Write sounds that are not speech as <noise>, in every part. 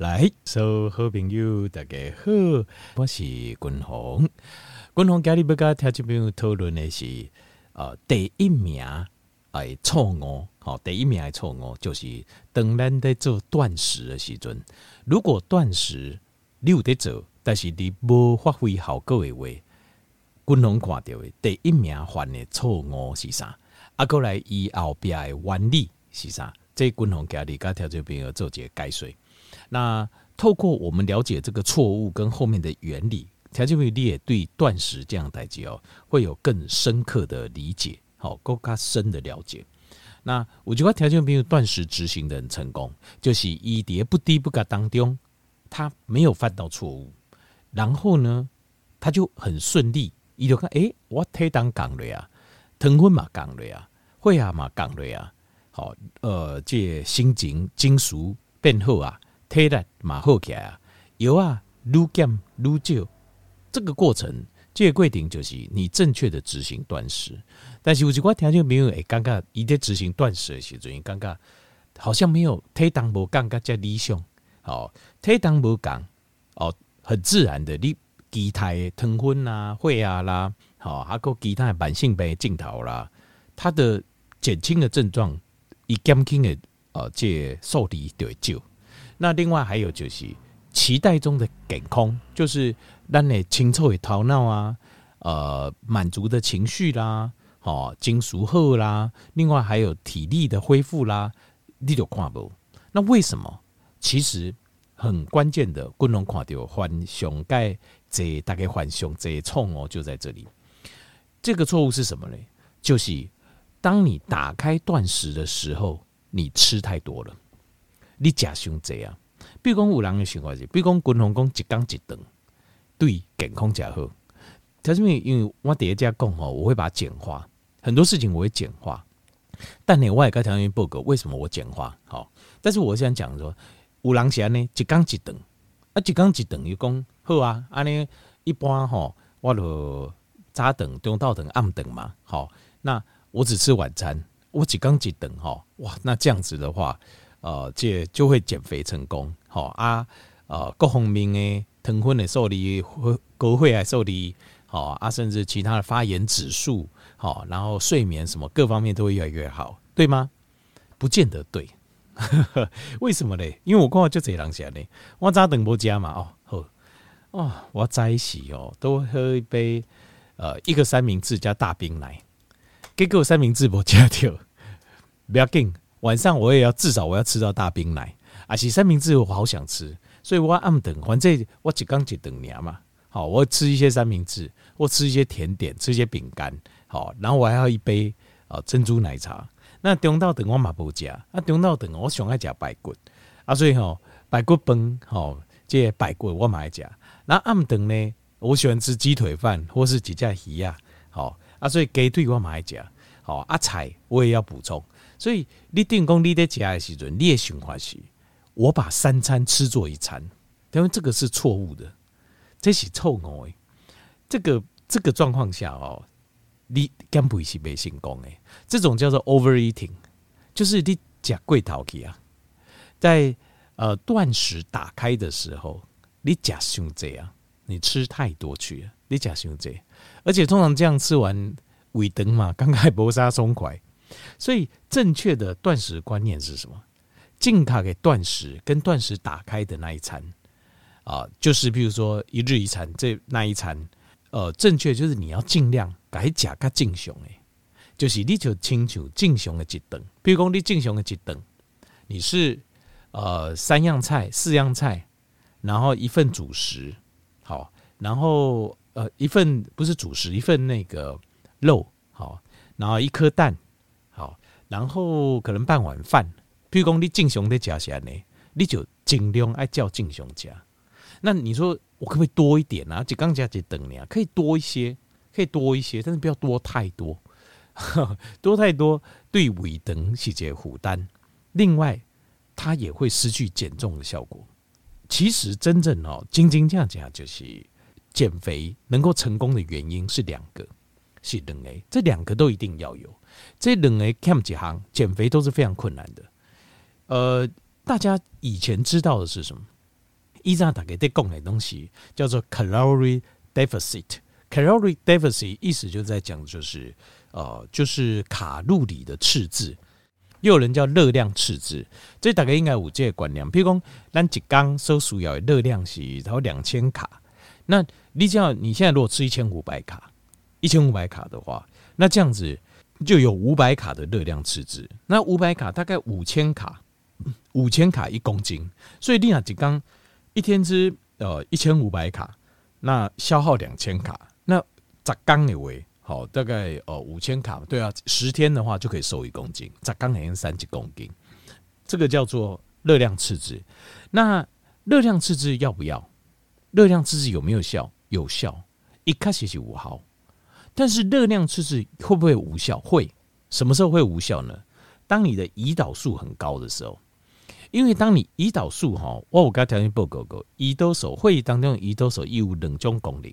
来，所有好朋友大家好，我是君鸿。君鸿今日要跟听众朋友讨论的是，呃，第一名哎错误，好，第一名的错误就是当咱在做断食的时阵，如果断食你有在做，但是你无发挥效果的话，君鸿看到的第一名犯的错误是啥？啊，过来以后边的原理是啥？这君鸿今日跟听众朋友做一个解说。那透过我们了解这个错误跟后面的原理，条件朋友你也对断食这样代际哦，会有更深刻的理解，好，更加深的了解。那我觉得条件朋友断食执行的很成功，就是一跌不低不嘎当中，他没有犯到错误，然后呢，他就很顺利，伊就看，诶、我体重降了呀，糖分嘛降了呀，会啊嘛降了呀，好，呃，这心情、情绪变好啊。体力嘛好起来啊，油啊，撸减撸少，这个过程，这个规定就是你正确的执行断食。但是有几块条件没有，哎，尴尬，伊在执行断食的时候，尴尬，好像没有体重无降，加理想。哦，体重无降，哦，很自然的，你其他的糖分啊、血压啦，好，还有其他的慢性病镜头啦，它的减轻的症状，以减轻的呃，这受力就会少。那另外还有就是期待中的健康，就是让你清楚的头脑啊，呃，满足的情绪啦，哦，精熟后啦，另外还有体力的恢复啦，你就看不。那为什么？其实很关键的，不能看到幻想盖这大概幻想这错误就在这里。这个错误是什么呢？就是当你打开断食的时候，你吃太多了。你假想这样，比如讲有人的想法是，比如讲君鸿讲一缸一顿，对健康较好。他是因为因为我第一家讲吼，我会把它简化，很多事情我会简化。但你我也该条件报告，为什么我简化？好，但是我想讲说，有人是安尼一缸一顿，啊一缸一顿又讲好啊，安尼一般吼，我就早顿、中昼顿、暗顿嘛，好，那我只吃晚餐，我一缸一顿吼，哇，那这样子的话。呃，这就会减肥成功，好啊，呃，各方面的糖分的受力，高血压受力，好啊，甚至其他的发炎指数，好，然后睡眠什么各方面都会越来越好，对吗？不见得对，<laughs> 为什么呢？因为我刚好就这样想呢，我早顿不加嘛，哦，好，哦，我在一起哦，都喝一杯，呃，一个三明治加大冰奶，结果三明治不加掉，不要紧。晚上我也要至少我要吃到大冰奶，而且三明治我好想吃，所以我暗等，反正我只刚只等年嘛。好，我吃一些三明治，我吃一些甜点，吃一些饼干，好，然后我还要一杯啊珍珠奶茶。那中到等我嘛不加，那中到等我喜欢加排骨啊，所以吼排骨饭好，这排骨我买加。那暗等呢，我喜欢吃鸡腿饭或是几只鱼啊，好啊，所以鸡腿我买加，好啊菜我也要补充。所以你定功你在家的时阵，你的想法是，我把三餐吃做一餐，因为这个是错误的，这是错误的。这个这个状况下哦，你根本是没成功的。这种叫做 overeating，就是你假贵头去啊，在呃断食打开的时候，你假想这样，你吃太多去了，你假想这样，而且通常这样吃完胃疼嘛，刚开搏杀松快。所以，正确的断食观念是什么？进卡给断食跟断食打开的那一餐啊，就是比如说一日一餐，这那一餐，呃，正确就是你要尽量改假个进熊诶，就是你就清楚进熊的几等，比如说你进熊的几等，你是呃三样菜、四样菜，然后一份主食，好，然后呃一份不是主食，一份那个肉，好，然后一颗蛋。然后可能半碗饭，譬如讲你正常的加起来呢，你就尽量爱叫正常加。那你说我可不可以多一点啊？就刚加就等你啊，可以多一些，可以多一些，但是不要多太多，<laughs> 多太多对胃等细节负担。另外，它也会失去减重的效果。其实真正哦，斤斤这样讲就是减肥能够成功的原因是两个，是两个，这两个都一定要有。这两个 camp 几行减肥都是非常困难的。呃，大家以前知道的是什么？以上大概在讲的东西叫做 calorie deficit。calorie deficit 意思就在讲就是呃就是卡路里的赤字，又有人叫热量赤字。这大概应该有这个观念，譬如讲咱一缸所需要的热量是然后两千卡，那你只要你现在如果吃一千五百卡，一千五百卡的话，那这样子就有五百卡的热量赤字。那五百卡大概五千卡，五千卡一公斤，所以你那一缸一天吃呃一千五百卡，那消耗两千卡。那十缸的话，好，大概呃五千卡，对啊，十天的话就可以瘦一公斤，十缸等于三几公斤，这个叫做热量赤字。那热量赤字要不要？热量赤字有没有效？有效，一开始是五毫，但是热量赤字会不会无效？会，什么时候会无效呢？当你的胰岛素很高的时候，因为当你胰岛素哈，我我刚才条件报告过，胰岛素会议当中胰岛素有两种功能。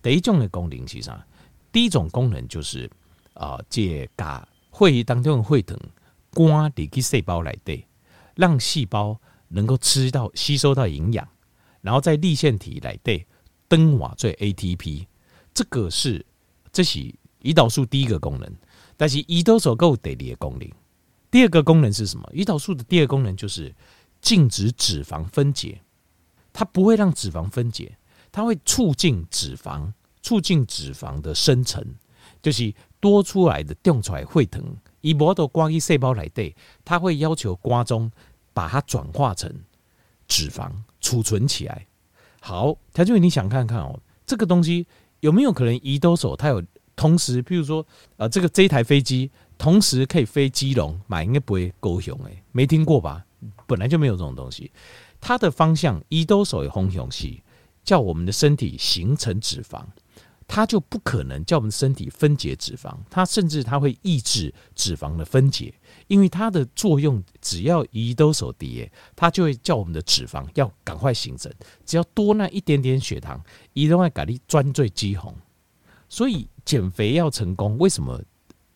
第一种的功能是啥？第一种功能就是啊，借甲会议当中的血糖关离去细胞来对，让细胞能够吃到吸收到营养，然后在粒线体来对灯瓦最 ATP，这个是这是胰岛素第一个功能。但是胰岛素够第二个功能，第二个功能是什么？胰岛素的第二个功能就是禁止脂肪分解，它不会让脂肪分解。它会促进脂肪，促进脂肪的生成，就是多出来的掉出来会疼。以摩的光一细胞来对，它会要求瓜中把它转化成脂肪储存起来。好，条件你想看看哦，这个东西有没有可能胰岛素它有同时，譬如说，呃，这个这一台飞机同时可以飞基隆，嘛应该不会高雄诶，没听过吧？本来就没有这种东西，它的方向胰岛素的方向是。叫我们的身体形成脂肪，它就不可能叫我们身体分解脂肪，它甚至它会抑制脂肪的分解，因为它的作用只要胰岛素低，它就会叫我们的脂肪要赶快形成，只要多那一点点血糖，胰岛会给你专最肌红。所以减肥要成功，为什么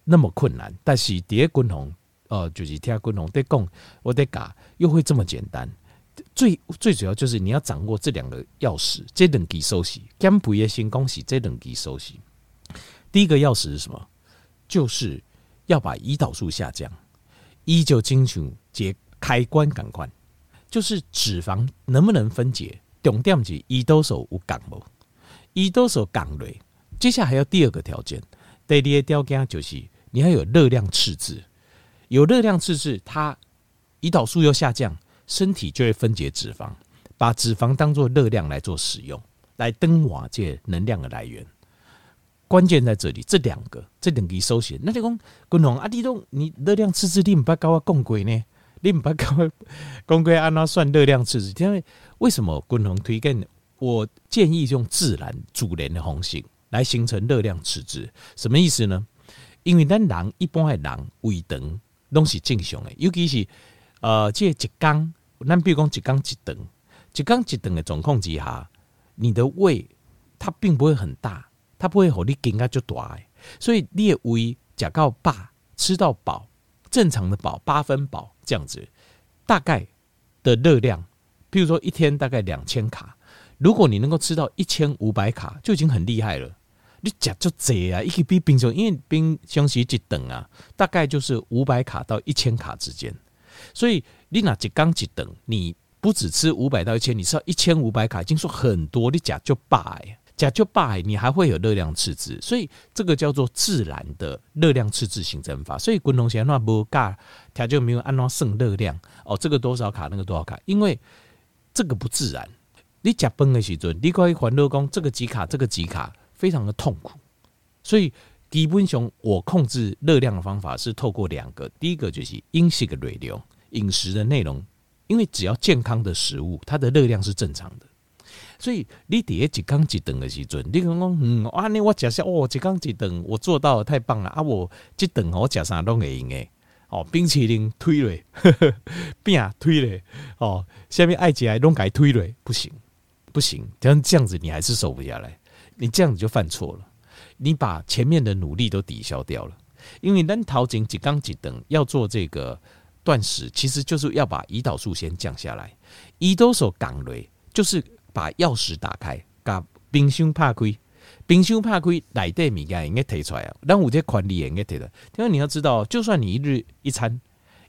那么困难？但是第二滚红，呃，就是听滚红在讲，我在讲又会这么简单。最最主要就是你要掌握这两个钥匙，这两个钥匙，减肥的先恭喜这两个钥匙。第一个钥匙是什么？就是要把胰岛素下降，一就清楚解开关感官，就是脂肪能不能分解，重点是胰岛素有降无，胰岛素降了，接下来还要第二个条件，第二个条件就是你要有热量赤字，有热量赤字，它胰岛素又下降。身体就会分解脂肪，把脂肪当做热量来做使用，来登瓦这能量的来源。关键在这里，这两个，这两个首选。那就讲，滚龙阿弟东，你热量赤字，你不跟我讲过呢？你不跟我讲过按哪算热量赤字？因为为什么滚龙推荐？我建议用自然主人的方式来形成热量赤字，什么意思呢？因为咱人一般的人胃肠都是正常的，尤其是呃，这一缸。那比如讲一缸一顿，一缸一顿的总控之下，你的胃它并不会很大，它不会让你更加就大，所以你的胃吃到饱，吃到饱，正常的饱八分饱这样子，大概的热量，比如说一天大概两千卡，如果你能够吃到一千五百卡，就已经很厉害了。你吃就这啊，一个比冰箱，因为冰箱是一顿啊，大概就是五百卡到一千卡之间。所以你拿一缸一顿，你不只吃五百到一千，你吃到一千五百卡，已经说很多。你吃就饱，吃就饱，你还会有热量赤字。所以这个叫做自然的热量赤字形成法。所以滚龙先那不尬，它就没有按照剩热量哦，这个多少卡，那个多少卡，因为这个不自然。你吃饭的时阵，你可以还热功，这个几卡，这个几卡，非常的痛苦。所以基本上我控制热量的方法是透过两个，第一个就是饮食的内容。饮食的内容，因为只要健康的食物，它的热量是正常的，所以你第一一缸一顿的时阵，你讲讲，嗯，啊，你我假设哦，一缸一顿，我做到太棒了啊！我一顿我假啥都会用诶，哦，冰淇淋推了，<laughs> 饼推嘞，哦，下面爱起来拢改推嘞，不行，不行，这样这样子你还是瘦不下来，你这样子就犯错了，你把前面的努力都抵消掉了，因为咱头前一缸一顿要做这个。断食其实就是要把胰岛素先降下来，胰岛素降雷，就是把钥匙打开，把冰箱拍开，冰箱拍开，内底物件应该提出来啊。但我这管理也应该提的。因为你要知道，就算你一日一餐，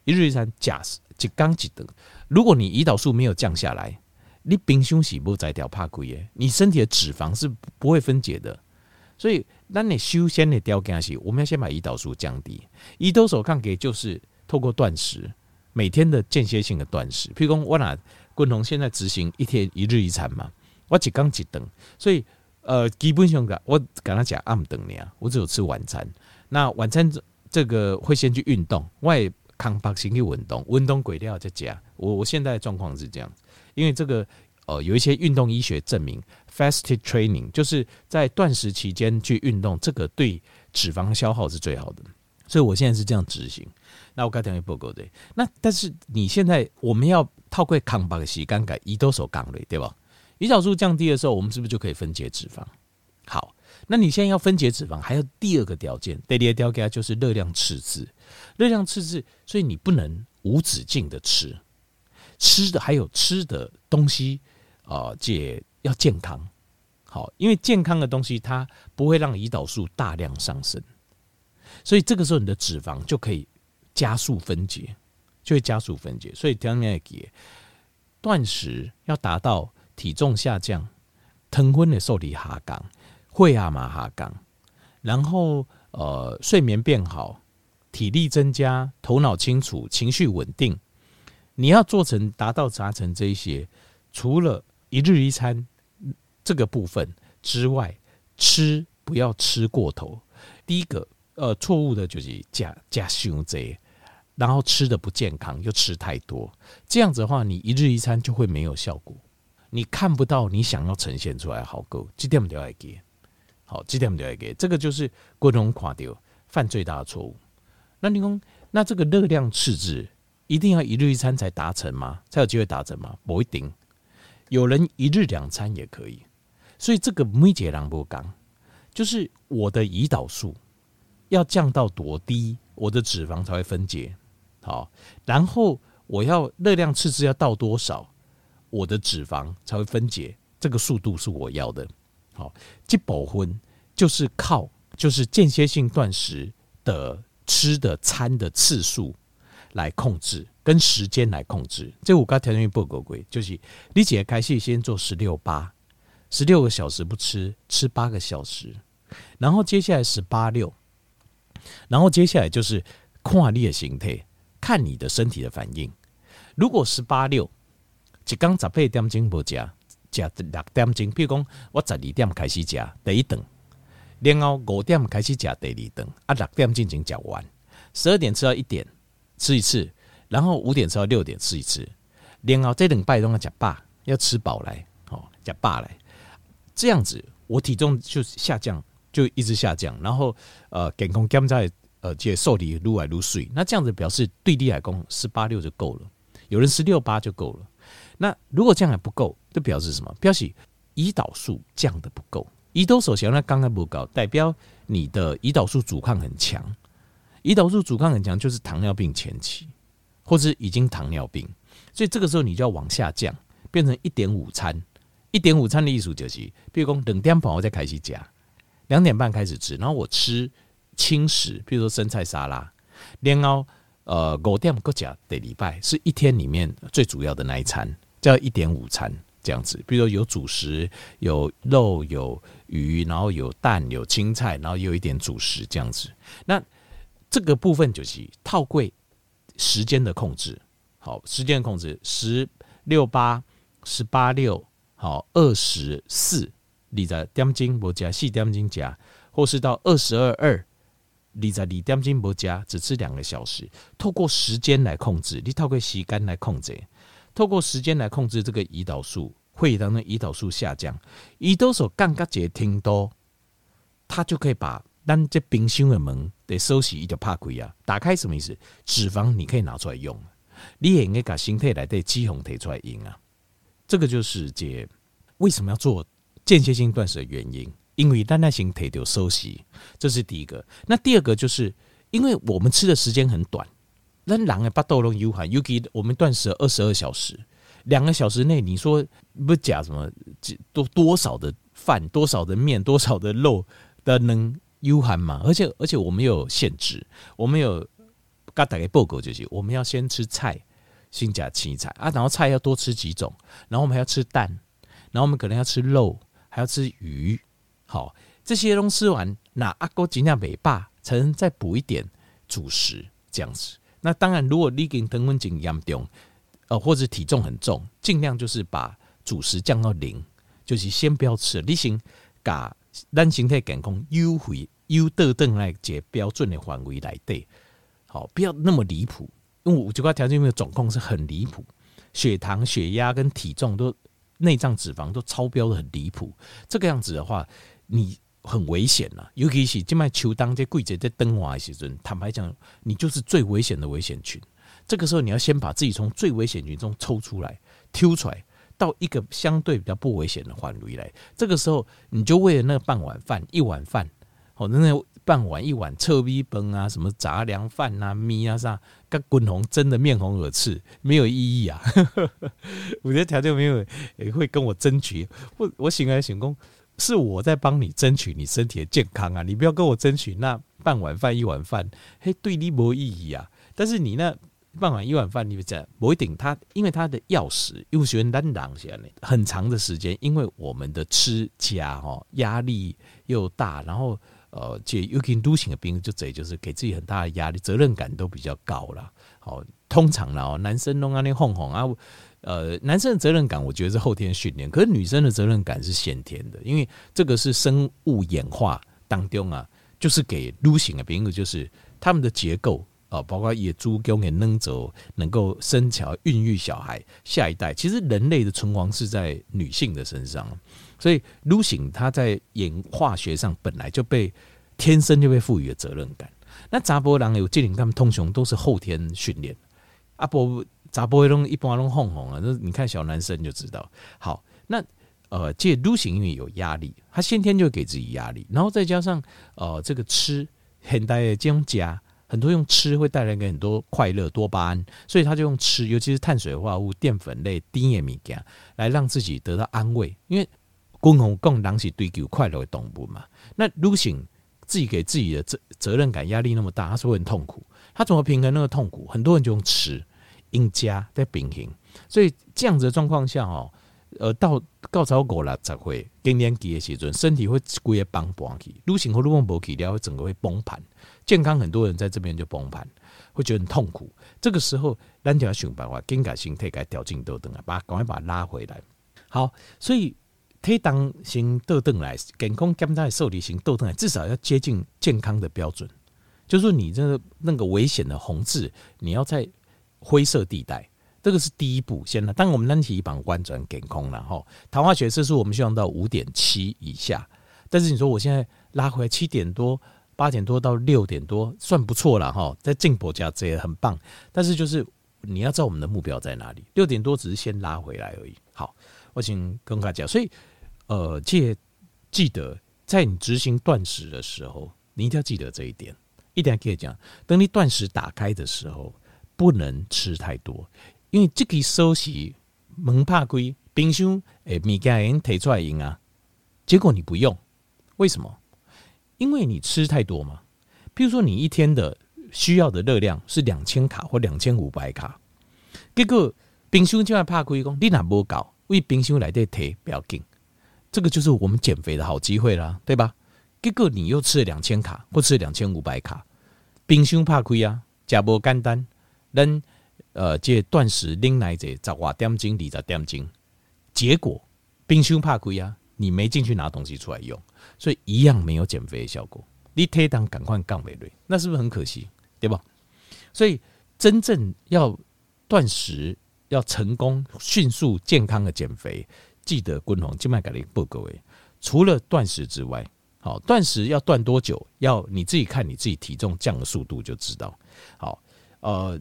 一日一餐，假设一缸一顿，如果你胰岛素没有降下来，你冰箱是不在掉拍开耶，你身体的脂肪是不会分解的。所以，那你修仙的条件是，我们要先把胰岛素降低。胰岛素降低就是透过断食，每天的间歇性的断食。譬如说，我拿滚龙现在执行一天一日一餐嘛，我只刚几顿，所以呃，基本上我跟他讲暗顿呢，我只有吃晚餐。那晚餐这个会先去运动，我也康巴先去运动，运动过了再加。我我现在的状况是这样，因为这个。呃，有一些运动医学证明，fasted training 就是在断食期间去运动，这个对脂肪消耗是最好的。所以我现在是这样执行。那我刚才讲报告的，那但是你现在我们要透过康巴西干改胰岛素降类，对吧？胰岛素降低的时候，我们是不是就可以分解脂肪？好，那你现在要分解脂肪，还有第二个条件，第二个条件就是热量赤字，热量赤字，所以你不能无止境的吃，吃的还有吃的东西。啊，这要健康，好，因为健康的东西它不会让胰岛素大量上升，所以这个时候你的脂肪就可以加速分解，就会加速分解。所以第二个断食要达到体重下降、糖分的受体下降、会压嘛下降，然后呃睡眠变好、体力增加、头脑清楚、情绪稳定，你要做成达到达成这一些，除了一日一餐这个部分之外，吃不要吃过头。第一个，呃，错误的就是加加胸贼，然后吃的不健康，又吃太多，这样子的话，你一日一餐就会没有效果，你看不到你想要呈现出来好够，这点就要给，好，这点就要给，这个就是过中垮掉犯最大的错误。那你说，那这个热量赤字一定要一日一餐才达成吗？才有机会达成吗？不一定。有人一日两餐也可以，所以这个每节人不讲，就是我的胰岛素要降到多低，我的脂肪才会分解好，然后我要热量赤字要到多少，我的脂肪才会分解，这个速度是我要的。好，这部分就是靠就是间歇性断食的吃的餐的次数来控制。跟时间来控制，这五个条件不够贵，就是你解开始先做十六八，十六个小时不吃，吃八个小时，然后接下来十八六，然后接下来就是看你的形态，看你的身体的反应。如果十八六，一刚十八点钟不吃，吃六点钟，譬如讲我十二点开始吃第一顿，然后五点开始吃第二顿，啊六点进行吃完，十二点吃到一点吃一次。然后五点吃到六点吃一次，然后这两拜都要吃饱，要吃饱来，哦，吃饱来，这样子我体重就下降，就一直下降。然后呃，健康减在呃，这瘦体撸来撸水，那这样子表示对你来讲十八六就够了，有人十六八就够了。那如果这样还不够，就表示什么？表示胰岛素降得不够。胰岛素那刚刚不高，代表你的胰岛素阻抗很强。胰岛素阻抗很强，就是糖尿病前期。或者已经糖尿病，所以这个时候你就要往下降，变成一点五餐。一点五餐的意思就是，比如说两点半我再开始加，两点半开始吃，然后我吃轻食，比如说生菜沙拉，然后呃五点过加的礼拜是一天里面最主要的那一餐，叫一点午餐这样子。比如说有主食，有肉，有鱼，然后有蛋，有青菜，然后有一点主食这样子。那这个部分就是套柜。时间的控制，好，时间控制，十六八，十八六，好，二十四，你在点钟不加，四点钟加，或是到二十二二，你在二点钟不加，只吃两个小时。透过时间来控制，你透过时间来控制，透过时间来控制这个胰岛素，会让那胰岛素下降，胰岛素降到一个程度，它就可以把。咱这冰箱的门得收起一条怕鬼啊！打开什么意思？脂肪你可以拿出来用，你也应该把心态来对肌红提出来用啊！这个就是解为什么要做间歇性断食的原因，因为单单形态就收息，这是第一个。那第二个就是因为我们吃的时间很短，那狼的巴豆龙有限，尤其我们断食二十二小时，两个小时内，你说不假什么多多少的饭，多少的面，多少的肉的能悠寒嘛？而且而且我们有限制，我们有刚打给报告就是，我们要先吃菜，先加青菜啊，然后菜要多吃几种，然后我们还要吃蛋，然后我们可能要吃肉，还要吃鱼，好，这些东西吃完，那阿哥尽量美霸才能再补一点主食，这样子。那当然，如果你跟疼温紧严重，呃，或者体重很重，尽量就是把主食降到零，就是先不要吃。你先把咱身体健康优惠优得等来解标准的范围来对，好，不要那么离谱。因为我这块条件的总控是很离谱，血糖、血压跟体重都内脏脂肪都超标的很离谱。这个样子的话，你。很危险呐，尤其是静脉球当这季节在灯华的时候，坦白讲，你就是最危险的危险群。这个时候，你要先把自己从最危险群中抽出来，挑出来，到一个相对比较不危险的范围来。这个时候，你就为了那半碗饭、一碗饭，好，那半碗一碗臭米崩啊，什么杂粮饭啊、米啊啥，跟滚红蒸的面红耳赤，没有意义啊。<laughs> 我觉得条件没有也会跟我争取，我我醒来醒工。是我在帮你争取你身体的健康啊！你不要跟我争取那半碗饭一碗饭，嘿，对你没意义啊！但是你那半碗一碗饭，你讲不一定，它因为它的钥匙又喜欢单挡起来，很长的时间，因为我们的吃家哦压力又大，然后呃，这尤其女性的兵就这就是给自己很大的压力，责任感都比较高了。好，通常呢，男生弄啊那哄哄啊。呃，男生的责任感，我觉得是后天训练，可是女生的责任感是先天的，因为这个是生物演化当中啊，就是给女性的，兵就是他们的结构啊，包括野猪给我们扔走，能够生巧孕育小孩下一代，其实人类的存亡是在女性的身上，所以女性她在演化学上本来就被天生就被赋予了责任感。那杂波人有这点，他们通常都是后天训练，阿伯。咋不会弄一般弄哄哄啊？那你看小男生就知道。好，那呃，这撸行因为有压力，他先天就给自己压力，然后再加上呃，这个吃很大的这种加，很多用吃会带来给很多快乐多巴胺，所以他就用吃，尤其是碳水化合物、淀粉类、低盐米加来让自己得到安慰。因为共同共狼是追求快乐的动物嘛。那女性自己给自己的责责任感压力那么大，他是会很痛苦。他怎么平衡那个痛苦？很多人就用吃。因加在平衡，所以这样子的状况下哦，呃，到高潮过了才会更年期的时阵，身体会规个崩盘去，女性和女性不起了，会整个会崩盘。健康很多人在这边就崩盘，会觉得很痛苦。这个时候，咱就要想办法，更改心态，改调整倒转来，把赶快把它拉回来。好，所以推当型倒转来，健康检查受理型倒转来，至少要接近健康的标准。就是说，你这个那个危险的红字，你要在。灰色地带，这个是第一步。先呢，当我们单体膀胱转健康了哈，糖化血色素我们希望到五点七以下。但是你说我现在拉回来七点多、八点多到六点多，算不错了哈，在进步家这也很棒。但是就是你要知道我们的目标在哪里，六点多只是先拉回来而已。好，我请跟大家讲，所以呃，记记得在你执行断食的时候，你一定要记得这一点，一定要可以讲，等你断食打开的时候。不能吃太多，因为这个收息门怕亏，冰箱诶物件人提出来用啊，结果你不用，为什么？因为你吃太多嘛。比如说你一天的需要的热量是两千卡或两千五百卡，结果冰箱就要怕亏讲，你哪不搞？为冰箱来得提不要紧，这个就是我们减肥的好机会啦，对吧？结果你又吃了两千卡或吃了两千五百卡，冰箱怕亏啊，假不干单。能呃，这断食拎来者十瓦点钟，二十点钟，结果冰箱怕亏啊，你没进去拿东西出来用，所以一样没有减肥的效果。你推当赶快降回来，那是不是很可惜？对吧？所以真正要断食，要成功、迅速、健康的减肥，记得滚红静脉改的报各位，除了断食之外，好，断食要断多久？要你自己看你自己体重降的速度就知道。好，呃。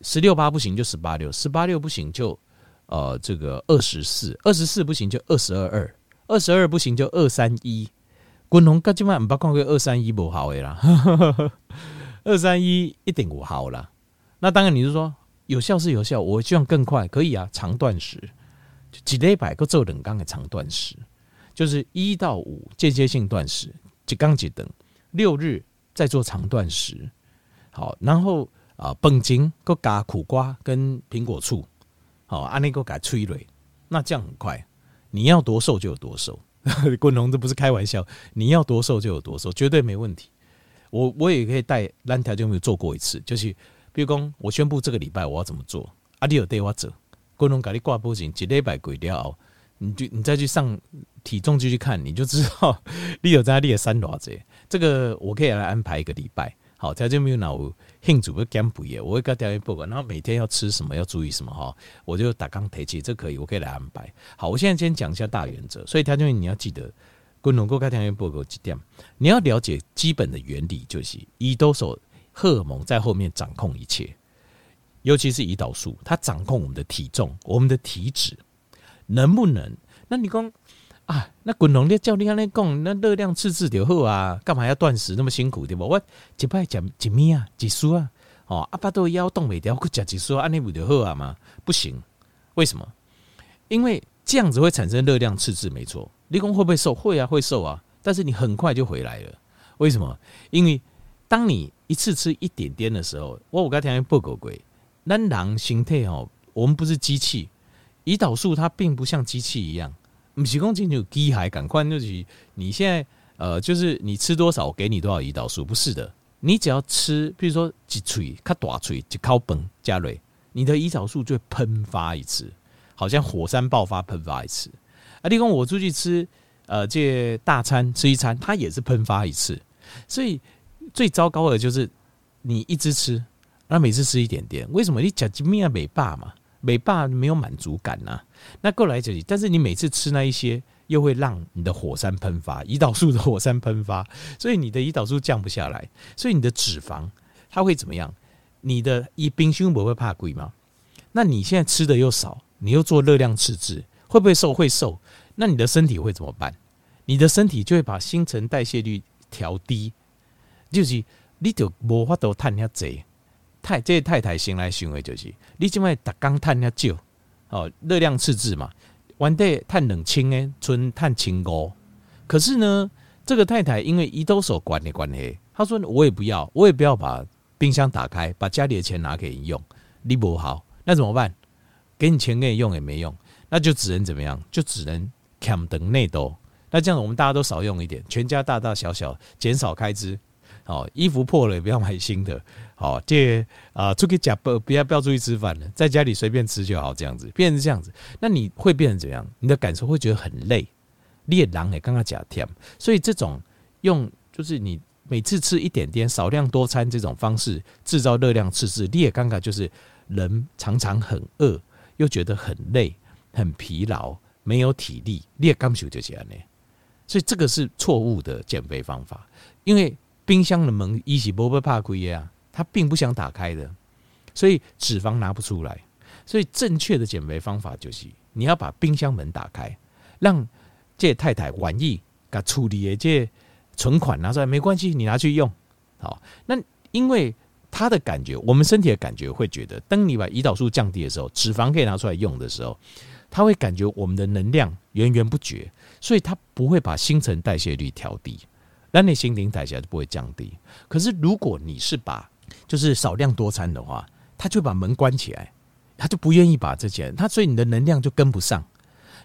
十六八不行就十八六，十八六不行就呃这个二十四，二十四不行就二十二二，二十二不行就二三一。滚龙哥今晚唔把看二三一不好诶啦，<laughs> 二三一一点五好啦。那当然你就说有效是有效，我希望更快，可以啊，长断食，几礼拜个做冷刚的长断食，就是一到五间歇性断食，几刚几等，六日再做长断食，好，然后啊，本金个加苦瓜跟苹果醋，好，按那个改催泪，那这样很快，你要多瘦就有多瘦，<laughs> 滚龙这不是开玩笑，你要多瘦就有多瘦，绝对没问题。我我也可以带单条就没有做过一次，就是。比如讲，我宣布这个礼拜我要怎么做，啊，你有带我走，观众给你挂保险，一礼拜过掉，你就你再去上体重机去看，你就知道 <laughs> 你有在你的三多少。这个我可以来安排一个礼拜，好，条件没有脑庆祝不减肥，我会跟大家报告，然后每天要吃什么，要注意什么哈，我就打刚提起，这可以，我可以来安排。好，我现在先讲一下大原则，所以条件你要记得，观众给我条件报告几点，你要了解基本的原理，就是胰岛素。荷尔蒙在后面掌控一切，尤其是胰岛素，它掌控我们的体重、我们的体脂，能不能？那你讲啊，那滚龙的教练那讲，那热量赤字就好啊，干嘛要断食那么辛苦对不？我一摆讲一米啊，几束啊，哦，阿爸都腰动没掉，我讲几束，安尼不就好啊吗？不行，为什么？因为这样子会产生热量赤字，没错。你讲会不会瘦？会啊，会瘦啊，但是你很快就回来了。为什么？因为当你一次吃一点点的时候，我我刚才听报告过，那人形态哦，我们不是机器，胰岛素它并不像机器一样，不是讲就机械赶快就是你现在呃，就是你吃多少，我给你多少胰岛素，不是的，你只要吃，比如说几锤，卡大锤，一口饭加瑞，你的胰岛素就会喷发一次，好像火山爆发喷发一次。啊，你讲我出去吃呃这大餐吃一餐，它也是喷发一次，所以。最糟糕的就是你一直吃，那每次吃一点点，为什么？你讲几面美霸嘛，美霸没有满足感呐、那过来这里，但是你每次吃那一些，又会让你的火山喷发，胰岛素的火山喷发，所以你的胰岛素降不下来，所以你的脂肪它会怎么？样？你的一冰胸不会怕贵吗？那你现在吃的又少，你又做热量赤字，会不会瘦？会瘦。那你的身体会怎么？办？你的身体就会把新陈代谢率调低。就是你就无法度碳遐侪，太这太太先来行为就是，你今麦逐工碳遐少，哦，热量赤字嘛，原地碳两千诶，存碳千五。可是呢，这个太太因为胰岛素管的关系，她说我也不要，我也不要把冰箱打开，把家里的钱拿给你用，你不好，那怎么办？给你钱给你用也没用，那就只能怎么样？就只能砍等内兜。那这样我们大家都少用一点，全家大大小小减少开支。好，衣服破了也不要买新的。好，这啊，出去假不不要不要出去吃饭了，在家里随便吃就好，这样子变成这样子，那你会变成怎样？你的感受会觉得很累，烈狼也刚刚讲甜，所以这种用就是你每次吃一点点少量多餐这种方式制造热量赤字，你也刚刚就是人常常很饿，又觉得很累、很疲劳、没有体力，你也感受就这样呢。所以这个是错误的减肥方法，因为。冰箱的门一起不会怕亏啊，他并不想打开的，所以脂肪拿不出来。所以正确的减肥方法就是，你要把冰箱门打开，让这太太玩意，给处理的这存款拿出来没关系，你拿去用。好，那因为他的感觉，我们身体的感觉会觉得，当你把胰岛素降低的时候，脂肪可以拿出来用的时候，他会感觉我们的能量源源不绝，所以他不会把新陈代谢率调低。那你新陈代谢就不会降低。可是如果你是把就是少量多餐的话，他就把门关起来，他就不愿意把这些，他所以你的能量就跟不上。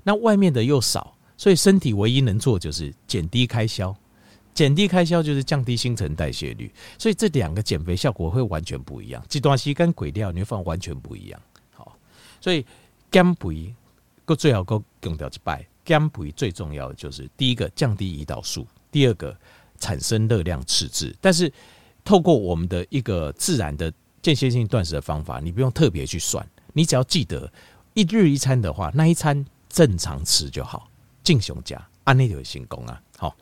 那外面的又少，所以身体唯一能做就是减低开销，减低开销就是降低新陈代谢率。所以这两个减肥效果会完全不一样。这段时间鬼料你会发现完全不一样。好，所以减肥个最好个强调一摆，减肥最重要的就是第一个降低胰岛素，第二个。产生热量赤字，但是透过我们的一个自然的间歇性断食的方法，你不用特别去算，你只要记得一日一餐的话，那一餐正常吃就好，进熊家，按那就成功啊，好。